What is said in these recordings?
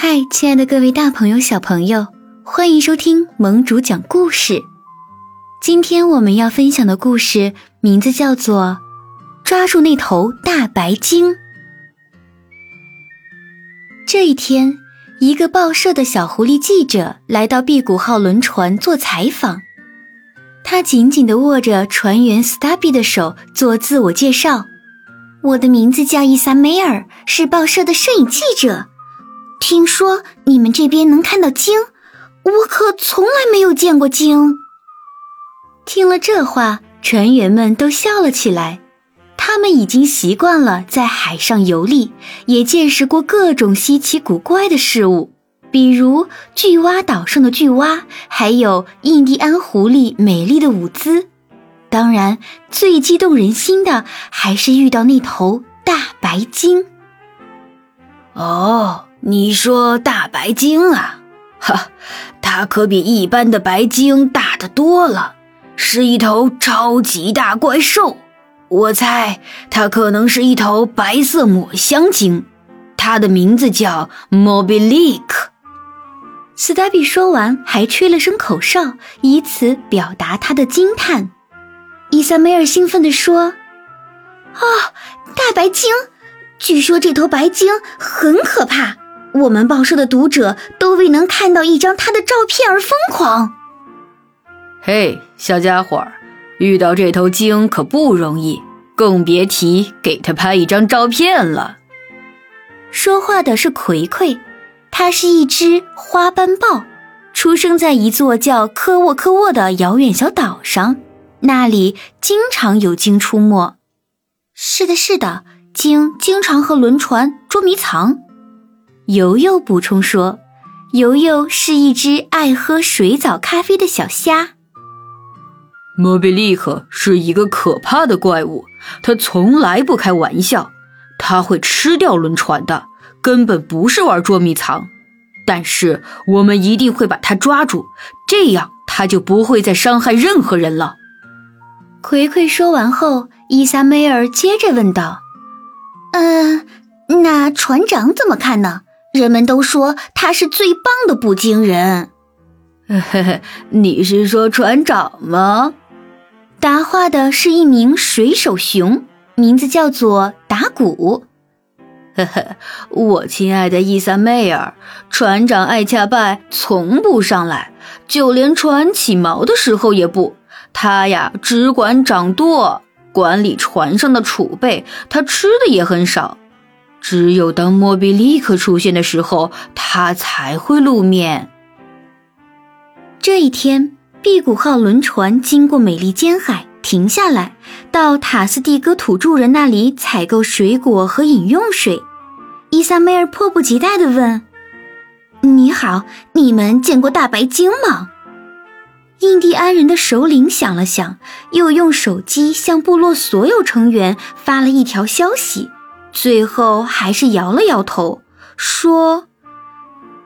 嗨，亲爱的各位大朋友、小朋友，欢迎收听盟主讲故事。今天我们要分享的故事名字叫做《抓住那头大白鲸》。这一天，一个报社的小狐狸记者来到辟谷号轮船做采访，他紧紧地握着船员 Stubby 的手做自我介绍：“我的名字叫伊萨梅尔，是报社的摄影记者。听说你们这边能看到鲸，我可从来没有见过鲸。”听了这话，船员们都笑了起来。他们已经习惯了在海上游历，也见识过各种稀奇古怪的事物，比如巨蛙岛上的巨蛙，还有印第安狐狸美丽的舞姿。当然，最激动人心的还是遇到那头大白鲸。哦，你说大白鲸啊？哈，它可比一般的白鲸大得多了，是一头超级大怪兽。我猜它可能是一头白色抹香鲸，它的名字叫 Moby Dick。斯达比说完，还吹了声口哨，以此表达他的惊叹。伊萨梅尔兴奋地说：“啊，大白鲸！据说这头白鲸很可怕，我们报社的读者都为能看到一张他的照片而疯狂。”嘿，小家伙儿。遇到这头鲸可不容易，更别提给他拍一张照片了。说话的是葵葵，它是一只花斑豹，出生在一座叫科沃科沃的遥远小岛上，那里经常有鲸出没。是的，是的，鲸经常和轮船捉迷藏。游游补充说，游游是一只爱喝水藻咖啡的小虾。莫比利克是一个可怕的怪物，他从来不开玩笑，他会吃掉轮船的，根本不是玩捉迷藏。但是我们一定会把他抓住，这样他就不会再伤害任何人了。葵葵说完后，伊萨梅尔接着问道：“嗯，那船长怎么看呢？人们都说他是最棒的捕鲸人。”你是说船长吗？答话的是一名水手熊，名字叫做打鼓。呵呵，我亲爱的伊萨妹儿，船长艾恰拜从不上来，就连船起锚的时候也不。他呀，只管掌舵，管理船上的储备。他吃的也很少，只有当莫比利克出现的时候，他才会露面。这一天。辟谷号轮船经过美利坚海，停下来到塔斯蒂格土著人那里采购水果和饮用水。伊萨梅尔迫不及待地问：“你好，你们见过大白鲸吗？”印第安人的首领想了想，又用手机向部落所有成员发了一条消息，最后还是摇了摇头，说：“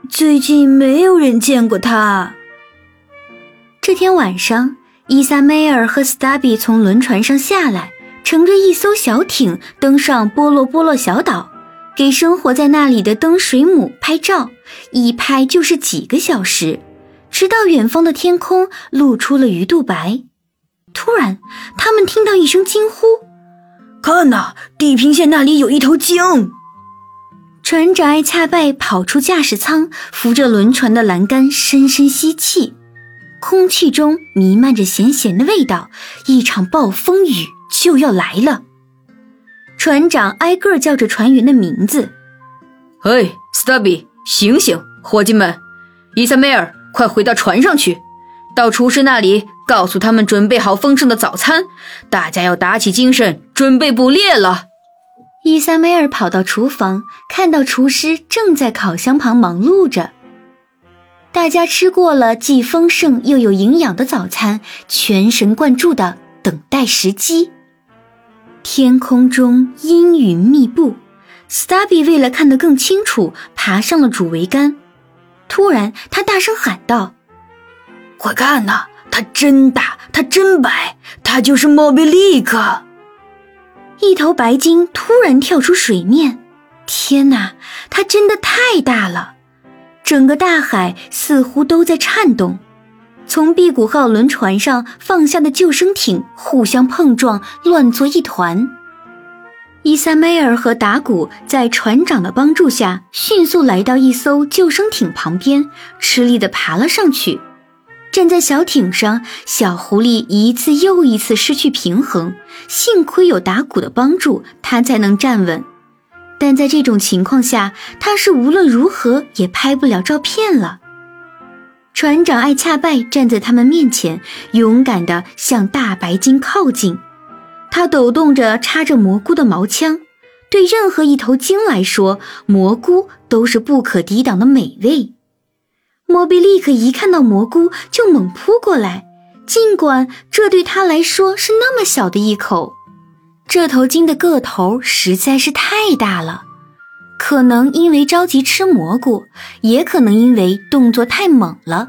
最近没有人见过他。”这天晚上，伊萨梅尔和斯达比从轮船上下来，乘着一艘小艇登上波洛波洛小岛，给生活在那里的灯水母拍照，一拍就是几个小时，直到远方的天空露出了鱼肚白。突然，他们听到一声惊呼：“看呐，地平线那里有一头鲸！”船长艾恰拜跑出驾驶舱，扶着轮船的栏杆，深深吸气。空气中弥漫着咸咸的味道，一场暴风雨就要来了。船长挨个叫着船员的名字：“嘿，Stubby，醒醒，伙计们！伊萨梅尔，快回到船上去，到厨师那里告诉他们准备好丰盛的早餐，大家要打起精神，准备捕猎了。”伊萨梅尔跑到厨房，看到厨师正在烤箱旁忙碌着。大家吃过了既丰盛又有营养的早餐，全神贯注的等待时机。天空中阴云密布，Stubby 为了看得更清楚，爬上了主桅杆。突然，他大声喊道：“快看呐，它真大，它真白，它就是莫比利克！”一头白鲸突然跳出水面。天哪，它真的太大了！整个大海似乎都在颤动。从辟谷号轮船上放下的救生艇互相碰撞，乱作一团。伊萨梅尔和达古在船长的帮助下，迅速来到一艘救生艇旁边，吃力地爬了上去。站在小艇上，小狐狸一次又一次失去平衡，幸亏有打鼓的帮助，它才能站稳。但在这种情况下，它是无论如何也拍不了照片了。船长艾恰拜站在他们面前，勇敢地向大白鲸靠近。他抖动着插着蘑菇的毛枪。对任何一头鲸来说，蘑菇都是不可抵挡的美味。莫比立刻一看到蘑菇就猛扑过来，尽管这对他来说是那么小的一口。这头鲸的个头实在是太大了。可能因为着急吃蘑菇，也可能因为动作太猛了。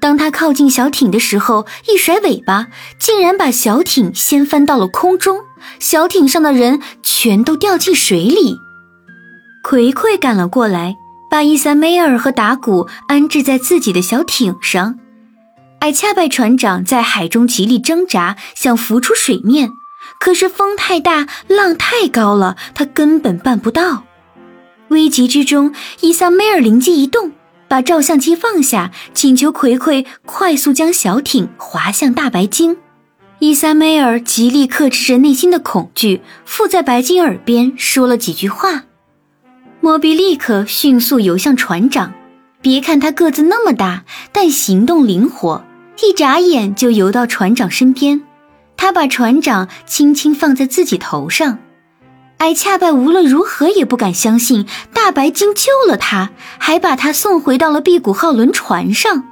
当他靠近小艇的时候，一甩尾巴，竟然把小艇掀翻到了空中，小艇上的人全都掉进水里。葵葵赶了过来，把伊萨梅尔和达古安置在自己的小艇上。艾恰拜船长在海中极力挣扎，想浮出水面，可是风太大，浪太高了，他根本办不到。危急之中，伊萨梅尔灵机一动，把照相机放下，请求葵葵快速将小艇划向大白鲸。伊萨梅尔极力克制着内心的恐惧，附在白鲸耳边说了几句话。莫比立刻迅速游向船长。别看他个子那么大，但行动灵活，一眨眼就游到船长身边。他把船长轻轻放在自己头上。艾恰拜无论如何也不敢相信大白鲸救了他，还把他送回到了辟谷号轮船上。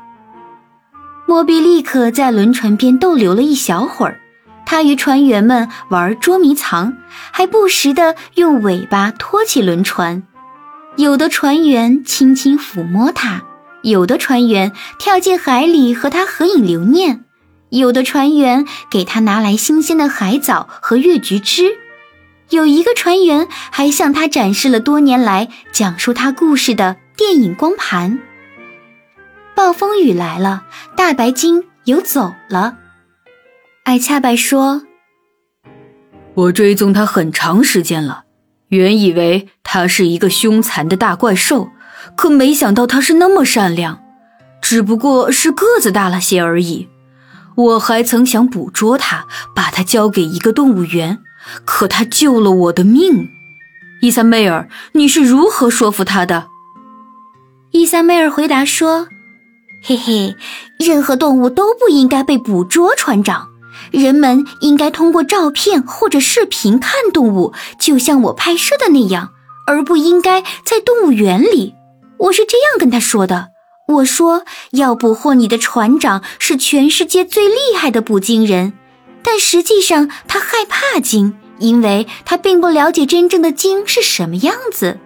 莫比立刻在轮船边逗留了一小会儿，他与船员们玩捉迷藏，还不时地用尾巴托起轮船。有的船员轻轻抚摸它，有的船员跳进海里和它合影留念，有的船员给它拿来新鲜的海藻和月菊汁。有一个船员还向他展示了多年来讲述他故事的电影光盘。暴风雨来了，大白鲸游走了。艾恰白说：“我追踪他很长时间了，原以为他是一个凶残的大怪兽，可没想到他是那么善良，只不过是个子大了些而已。我还曾想捕捉他，把他交给一个动物园。”可他救了我的命，伊萨梅尔，你是如何说服他的？伊萨梅尔回答说：“嘿嘿，任何动物都不应该被捕捉，船长。人们应该通过照片或者视频看动物，就像我拍摄的那样，而不应该在动物园里。我是这样跟他说的。我说，要捕获你的船长是全世界最厉害的捕鲸人。”但实际上，他害怕鲸，因为他并不了解真正的鲸是什么样子。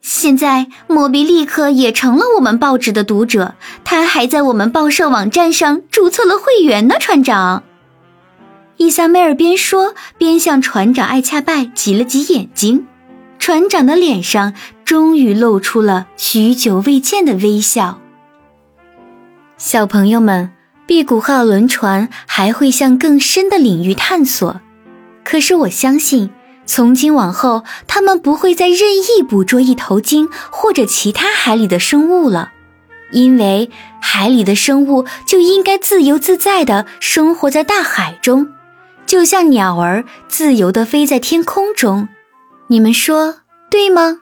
现在，莫比立刻也成了我们报纸的读者，他还在我们报社网站上注册了会员呢。船长，伊萨梅尔边说边向船长艾恰拜挤了挤眼睛，船长的脸上终于露出了许久未见的微笑。小朋友们。辟谷号轮船还会向更深的领域探索，可是我相信，从今往后，他们不会再任意捕捉一头鲸或者其他海里的生物了，因为海里的生物就应该自由自在地生活在大海中，就像鸟儿自由地飞在天空中。你们说对吗？